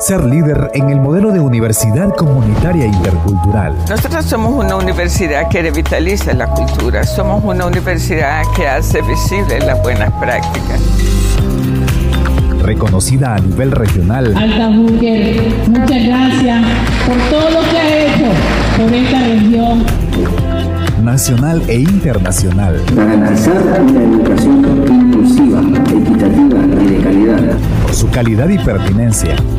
ser líder en el modelo de universidad comunitaria intercultural. Nosotros somos una universidad que revitaliza la cultura, somos una universidad que hace visible las buenas prácticas. Reconocida a nivel regional. Alta muchas gracias por todo lo que ha hecho por esta región. Nacional e internacional. Garantizar una educación inclusiva, equitativa y de calidad. Por su calidad y pertinencia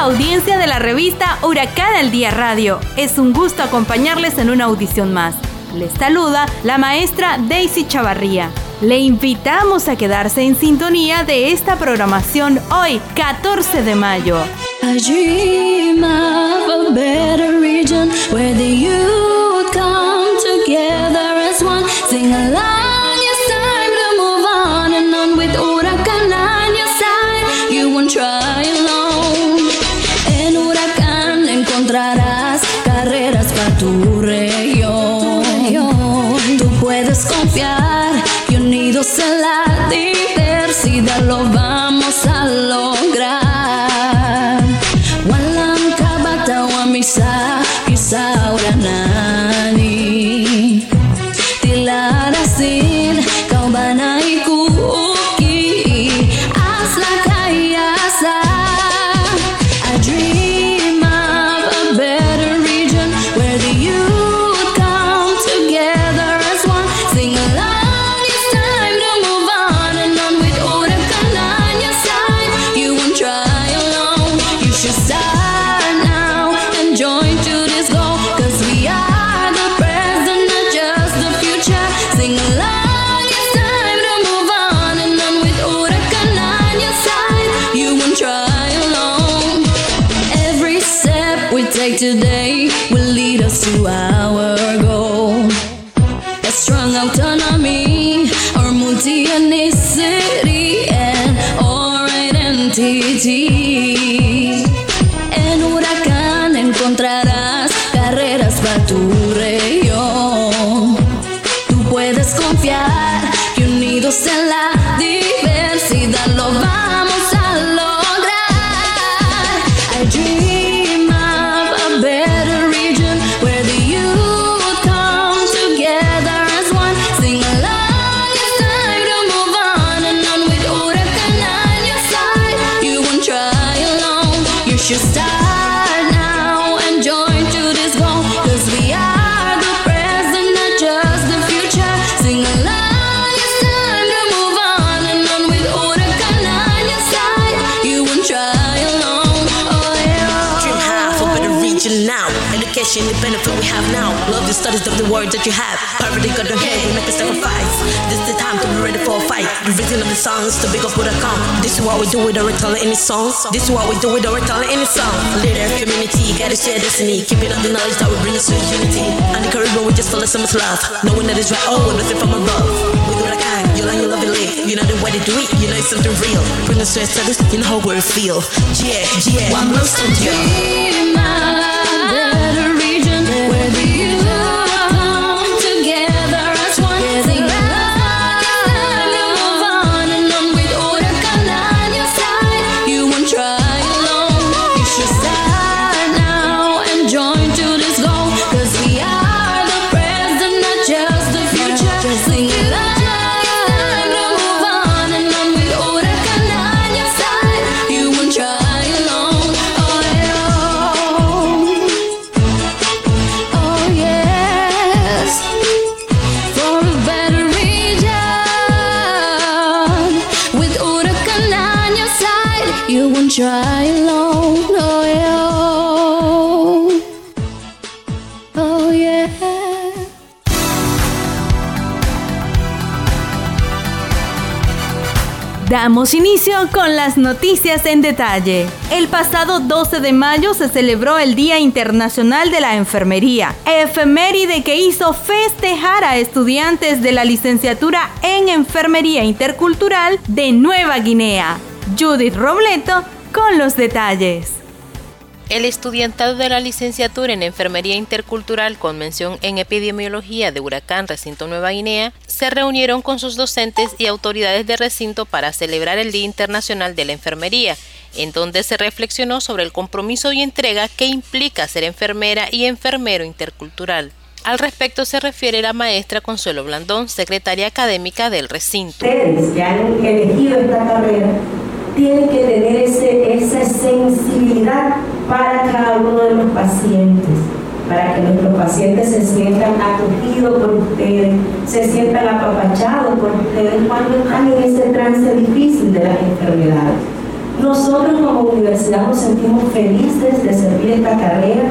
Audiencia de la revista Huracán al Día Radio. Es un gusto acompañarles en una audición más. Les saluda la maestra Daisy Chavarría. Le invitamos a quedarse en sintonía de esta programación hoy, 14 de mayo. take today will lead us to our goal. A strong autonomy, our multi ethnicity, and our identity. Just stop. Studies of the words that you have. Poverty got your head, we make a sacrifice. This is the time to be ready for a fight. The reason of the songs to big up with a come. This is what we do with our telling any song. This is what we do with our telling any song. Leader, community, gotta share destiny. Keeping up the knowledge that we bring us to unity. And the Caribbean, we just follow so much love. Knowing that it's right, oh, nothing from above. We do what I can, you learn, you love, you live. You know the way to do it, you know it's something real. Bring us to this, you know how we feel. Yeah, yeah. One most of you. Damos inicio con las noticias en detalle. El pasado 12 de mayo se celebró el Día Internacional de la Enfermería, efeméride que hizo festejar a estudiantes de la licenciatura en Enfermería Intercultural de Nueva Guinea. Judith Robleto con los detalles. El estudiantado de la licenciatura en Enfermería Intercultural con mención en Epidemiología de Huracán Recinto Nueva Guinea se reunieron con sus docentes y autoridades de recinto para celebrar el Día Internacional de la Enfermería, en donde se reflexionó sobre el compromiso y entrega que implica ser enfermera y enfermero intercultural. Al respecto se refiere la maestra Consuelo Blandón, secretaria académica del recinto. Ustedes que han elegido esta carrera tienen que tener ese, esa sensibilidad para cada uno de los pacientes, para que nuestros pacientes se sientan acogidos por ustedes, se sientan apapachados por ustedes cuando están en ese trance difícil de las enfermedades. Nosotros como universidad nos sentimos felices de servir esta carrera,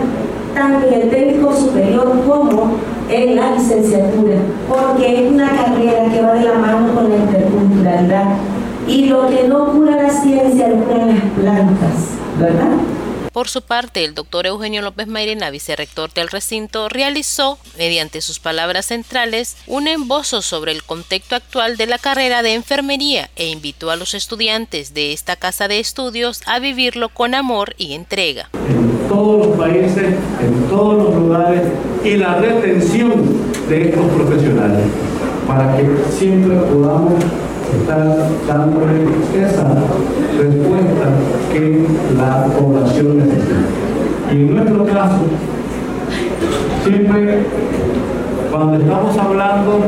tanto en el técnico superior como en la licenciatura, porque es una carrera que va de la mano con la interculturalidad. Y lo que no cura la ciencia lo curan las plantas, ¿verdad? Por su parte, el doctor Eugenio López Mairena, vicerrector del recinto, realizó, mediante sus palabras centrales, un embozo sobre el contexto actual de la carrera de enfermería e invitó a los estudiantes de esta casa de estudios a vivirlo con amor y entrega. En todos los países, en todos los lugares y la retención de estos profesionales para que siempre podamos estar dándole esa respuesta que la población necesita. Y en nuestro caso, siempre cuando estamos hablando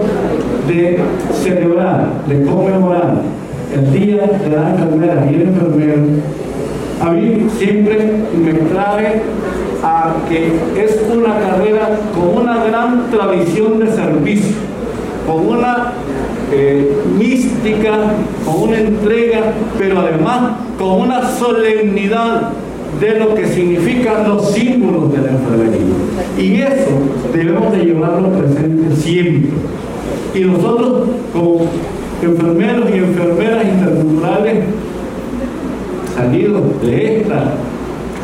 de celebrar, de conmemorar el Día de la Enfermera y el Enfermero, a mí siempre me trae a que es una carrera con una gran tradición de servicio, con una eh, mística, con una entrega, pero además con una solemnidad de lo que significan los símbolos de la enfermería. Y eso debemos de llevarlo presente siempre. Y nosotros como enfermeros y enfermeras interculturales salidos de esta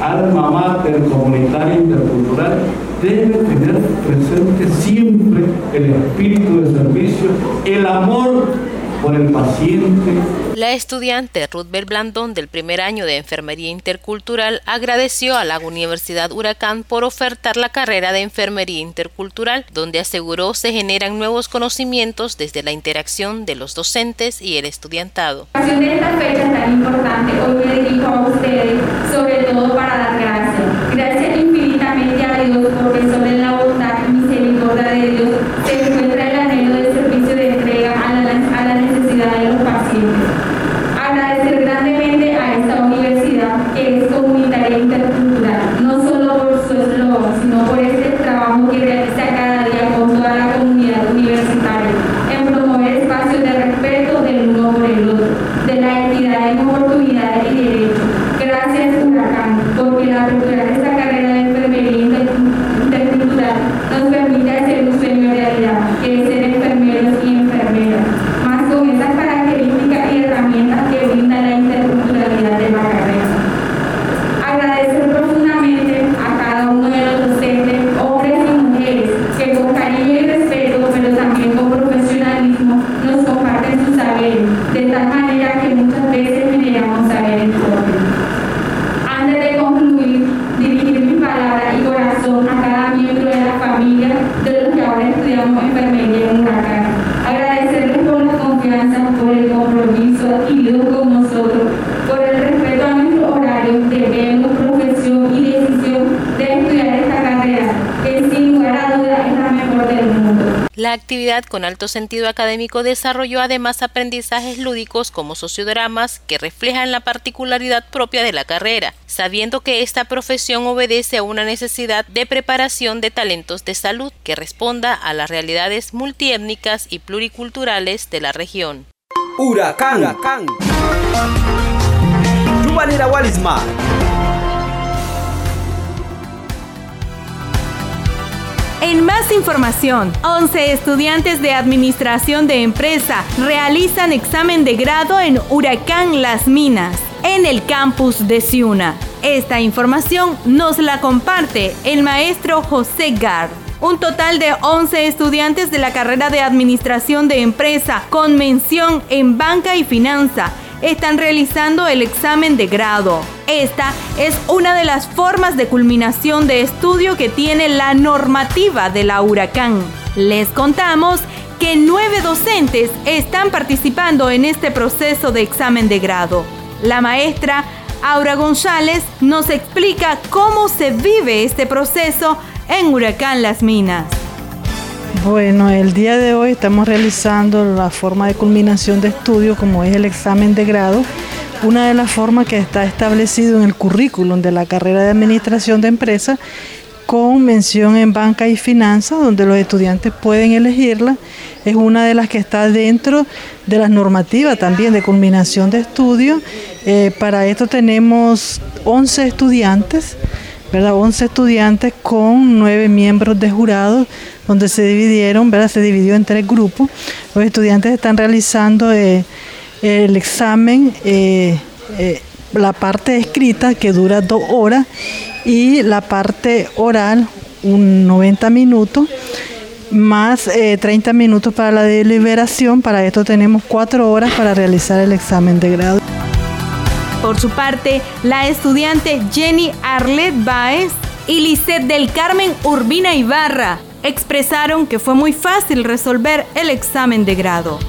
alma mater comunitaria intercultural, debe tener presente siempre el espíritu de servicio, el amor por el paciente. La estudiante Ruth Blandón del primer año de Enfermería Intercultural agradeció a la Universidad Huracán por ofertar la carrera de Enfermería Intercultural, donde aseguró se generan nuevos conocimientos desde la interacción de los docentes y el estudiantado. De esta fecha tan importante, hoy me dirijo a ustedes, sobre todo para dar gracias. Gracias infinitamente a Dios porque sobre la bondad y misericordia de Dios se encuentra el anhelo de servicio de entrega a la, a la necesidad de los pacientes. Agradecer grandemente a esta universidad que es comunitaria e intercultural, no solo por su eslogan, sino por este trabajo que realiza cada día con toda la comunidad universitaria en promover espacios de respeto del uno por el otro, de la equidad en oportunidades y derechos. Gracias, Huracán, porque la apertura de esta carrera de enfermería intercultural nos permite hacer un sueño realidad, que es ser enfermeros y enfermeras, más con esas características y herramientas que brinda la interculturalidad de la carrera. Agradecer profundamente a cada uno de los docentes, hombres y mujeres, que con cariño y respeto, pero también con profesionalismo, nos comparten sus saberes, de tal manera que muchas veces generamos saberes propios. Antes de concluir, dirigir mi palabra y corazón a cada miembro de la familia de los que ahora estudiamos enfermería en Huracán. Agradecerles por la confianza, por el compromiso adquirido con nosotros, por el respeto a nuestros horarios, debemos, profesión y decisión de estudiar esta carrera, que sin lugar a dudas es la mejor del mundo. La actividad con alto sentido académico desarrolló además aprendizajes lúdicos como sociodramas que reflejan la particularidad propia de la carrera, sabiendo que esta profesión obedece a una necesidad de preparación de talentos de salud que responda a las realidades multiétnicas y pluriculturales de la región. Huracán. Huracán. En más información, 11 estudiantes de Administración de Empresa realizan examen de grado en Huracán Las Minas, en el campus de Ciuna. Esta información nos la comparte el maestro José Gar. Un total de 11 estudiantes de la carrera de Administración de Empresa con mención en Banca y Finanza están realizando el examen de grado. Esta es una de las formas de culminación de estudio que tiene la normativa de la huracán. Les contamos que nueve docentes están participando en este proceso de examen de grado. La maestra Aura González nos explica cómo se vive este proceso en Huracán Las Minas. Bueno, el día de hoy estamos realizando la forma de culminación de estudio como es el examen de grado, una de las formas que está establecido en el currículum de la carrera de administración de empresas con mención en banca y finanzas, donde los estudiantes pueden elegirla. Es una de las que está dentro de las normativas también de culminación de estudio. Eh, para esto tenemos 11 estudiantes, ¿verdad? 11 estudiantes con 9 miembros de jurado, donde se dividieron, ¿verdad? Se dividió en tres grupos. Los estudiantes están realizando eh, el examen, eh, la parte escrita que dura dos horas y la parte oral, un 90 minutos, más 30 minutos para la deliberación. Para esto tenemos cuatro horas para realizar el examen de grado. Por su parte, la estudiante Jenny Arlet Baez y Lisette del Carmen Urbina Ibarra expresaron que fue muy fácil resolver el examen de grado.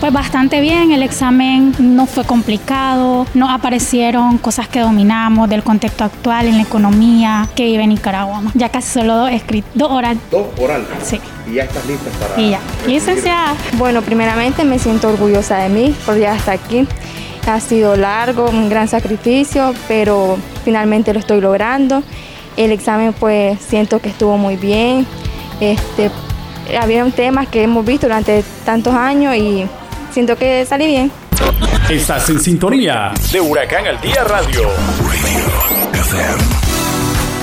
Pues bastante bien, el examen no fue complicado, no aparecieron cosas que dominamos del contexto actual en la economía que vive en Nicaragua. Ya casi solo dos escritos, dos oral. ¿Dos oral? Sí. ¿Y ya estás lista para...? Y ya. Licenciada. Bueno, primeramente me siento orgullosa de mí por llegar hasta aquí. Ha sido largo, un gran sacrificio, pero finalmente lo estoy logrando. El examen pues siento que estuvo muy bien. Este, había temas que hemos visto durante tantos años y siento que salí bien. Estás en sintonía de Huracán al Día Radio.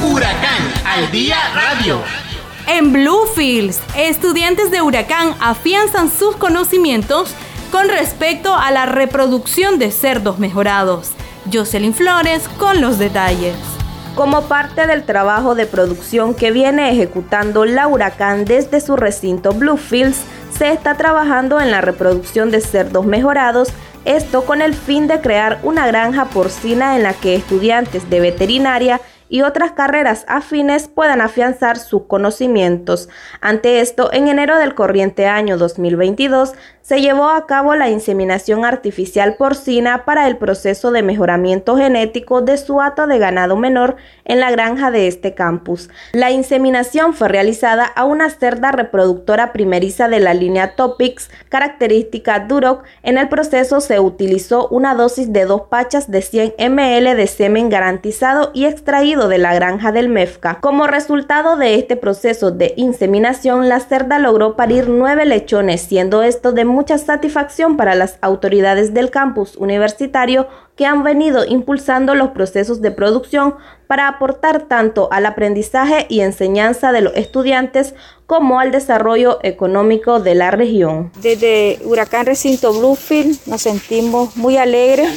Huracán al Día Radio. En Bluefields, estudiantes de Huracán afianzan sus conocimientos con respecto a la reproducción de cerdos mejorados. Jocelyn Flores con los detalles. Como parte del trabajo de producción que viene ejecutando la Huracán desde su recinto Bluefields, se está trabajando en la reproducción de cerdos mejorados, esto con el fin de crear una granja porcina en la que estudiantes de veterinaria y otras carreras afines puedan afianzar sus conocimientos. Ante esto, en enero del corriente año 2022, se llevó a cabo la inseminación artificial porcina para el proceso de mejoramiento genético de su hato de ganado menor en la granja de este campus. La inseminación fue realizada a una cerda reproductora primeriza de la línea Topics, característica Duroc. En el proceso se utilizó una dosis de dos pachas de 100 ml de semen garantizado y extraído de la granja del MEFCA. Como resultado de este proceso de inseminación, la cerda logró parir nueve lechones, siendo esto de mucha satisfacción para las autoridades del campus universitario que han venido impulsando los procesos de producción para aportar tanto al aprendizaje y enseñanza de los estudiantes como al desarrollo económico de la región. Desde Huracán Recinto Bluefield nos sentimos muy alegres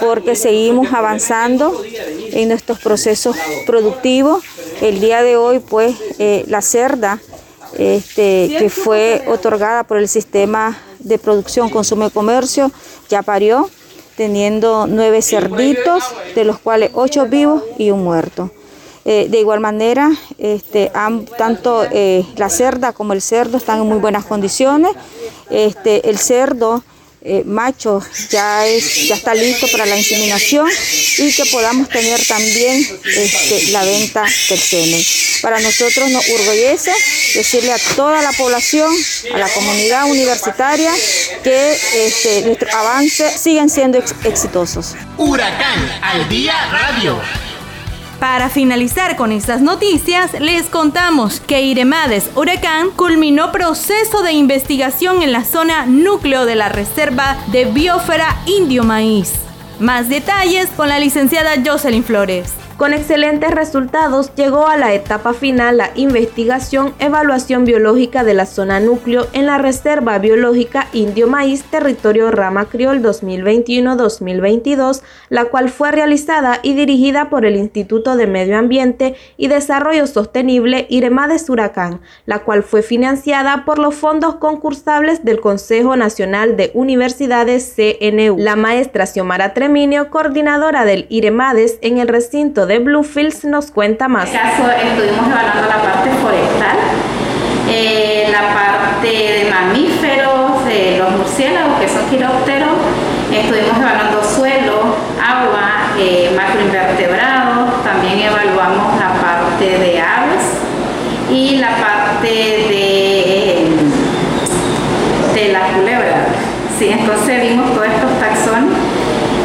porque seguimos avanzando en nuestros procesos productivos. El día de hoy, pues, eh, la cerda este, que fue otorgada por el sistema de producción, consumo y comercio, ya parió, teniendo nueve cerditos, de los cuales ocho vivos y un muerto. Eh, de igual manera, este, tanto eh, la cerda como el cerdo están en muy buenas condiciones. Este, el cerdo eh, macho ya, es, ya está listo para la inseminación y que podamos tener también este, la venta del semen. Para nosotros nos orgullece decirle a toda la población, a la comunidad universitaria, que este, nuestros avances siguen siendo exitosos. Huracán al día radio. Para finalizar con estas noticias, les contamos que Iremades Huracán culminó proceso de investigación en la zona núcleo de la Reserva de Biosfera Indio Maíz. Más detalles con la licenciada Jocelyn Flores. Con excelentes resultados llegó a la etapa final la investigación evaluación biológica de la zona núcleo en la Reserva Biológica Indio Maíz Territorio Rama Criol 2021-2022, la cual fue realizada y dirigida por el Instituto de Medio Ambiente y Desarrollo Sostenible Iremades Huracán, la cual fue financiada por los fondos concursables del Consejo Nacional de Universidades CNU. La maestra Xiomara Treminio, coordinadora del Iremades en el recinto de Bluefields nos cuenta más. En este caso estuvimos evaluando la parte forestal, eh, la parte de mamíferos, de los murciélagos que son quirópteros, estuvimos evaluando suelo, agua, eh, macroinvertebrados, también evaluamos la parte de aves y la parte de, de la culebra. Sí, entonces vimos todos estos taxones,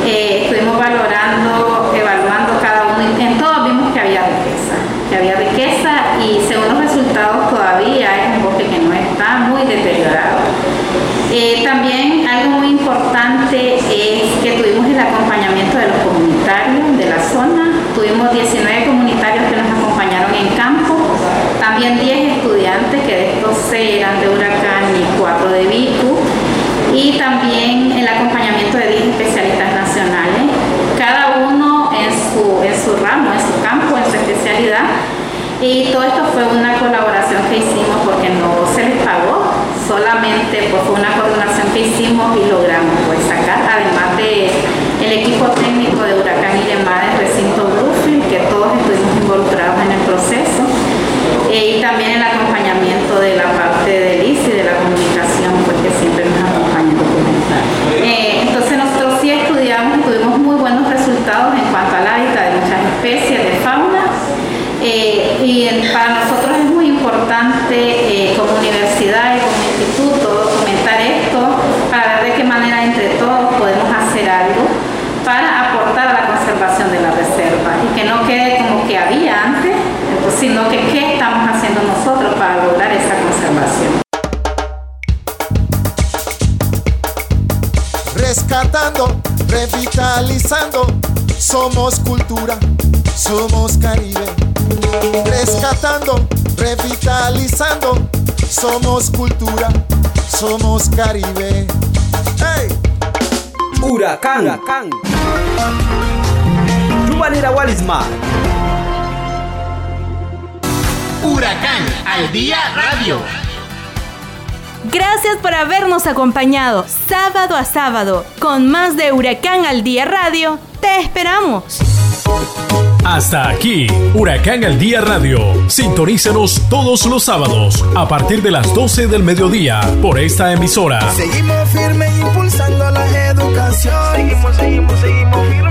eh, estuvimos valorando, evaluando cada uno, en todos vimos que había riqueza, que había riqueza y según los resultados todavía es un bosque que no está muy Eh, también algo muy importante es que tuvimos el acompañamiento de los comunitarios de la zona, tuvimos 19 comunitarios que nos acompañaron en campo, también 10 estudiantes que de estos 6 eran de Huracán y 4 de Vicu y también el acompañamiento de 10 especialistas nacionales, cada uno en su, en su ramo, en su campo, en su especialidad. Y todo esto fue una colaboración que hicimos porque no se les pagó, solamente pues, fue una coordinación que hicimos y logramos pues, sacar, además de el equipo técnico de Huracán y Llamada del recinto Bluefield, que todos estuvimos involucrados en el proceso, eh, y también el acompañamiento de la parte del ICI, de la comunicación, pues que siempre nos acompaña. Eh, entonces nosotros sí estudiamos y tuvimos muy buenos resultados en cuanto al hábitat de muchas especies de fauna. Eh, y para nosotros es muy importante eh, como universidad y como instituto documentar esto para ver de qué manera entre todos podemos hacer algo para aportar a la conservación de la reserva y que no quede como que había antes, sino que qué estamos haciendo nosotros para lograr esa conservación. Rescatando, revitalizando, somos cultura, somos Caribe. Rescatando, revitalizando, somos cultura, somos Caribe. ¡Hey! Huracán. Huracán. Yuvalira al día radio. Gracias por habernos acompañado sábado a sábado con más de Huracán al Día Radio. Te esperamos. Hasta aquí, Huracán al Día Radio. Sintonícenos todos los sábados a partir de las 12 del mediodía por esta emisora. Seguimos firmes impulsando la educación. Seguimos, seguimos, seguimos firmes.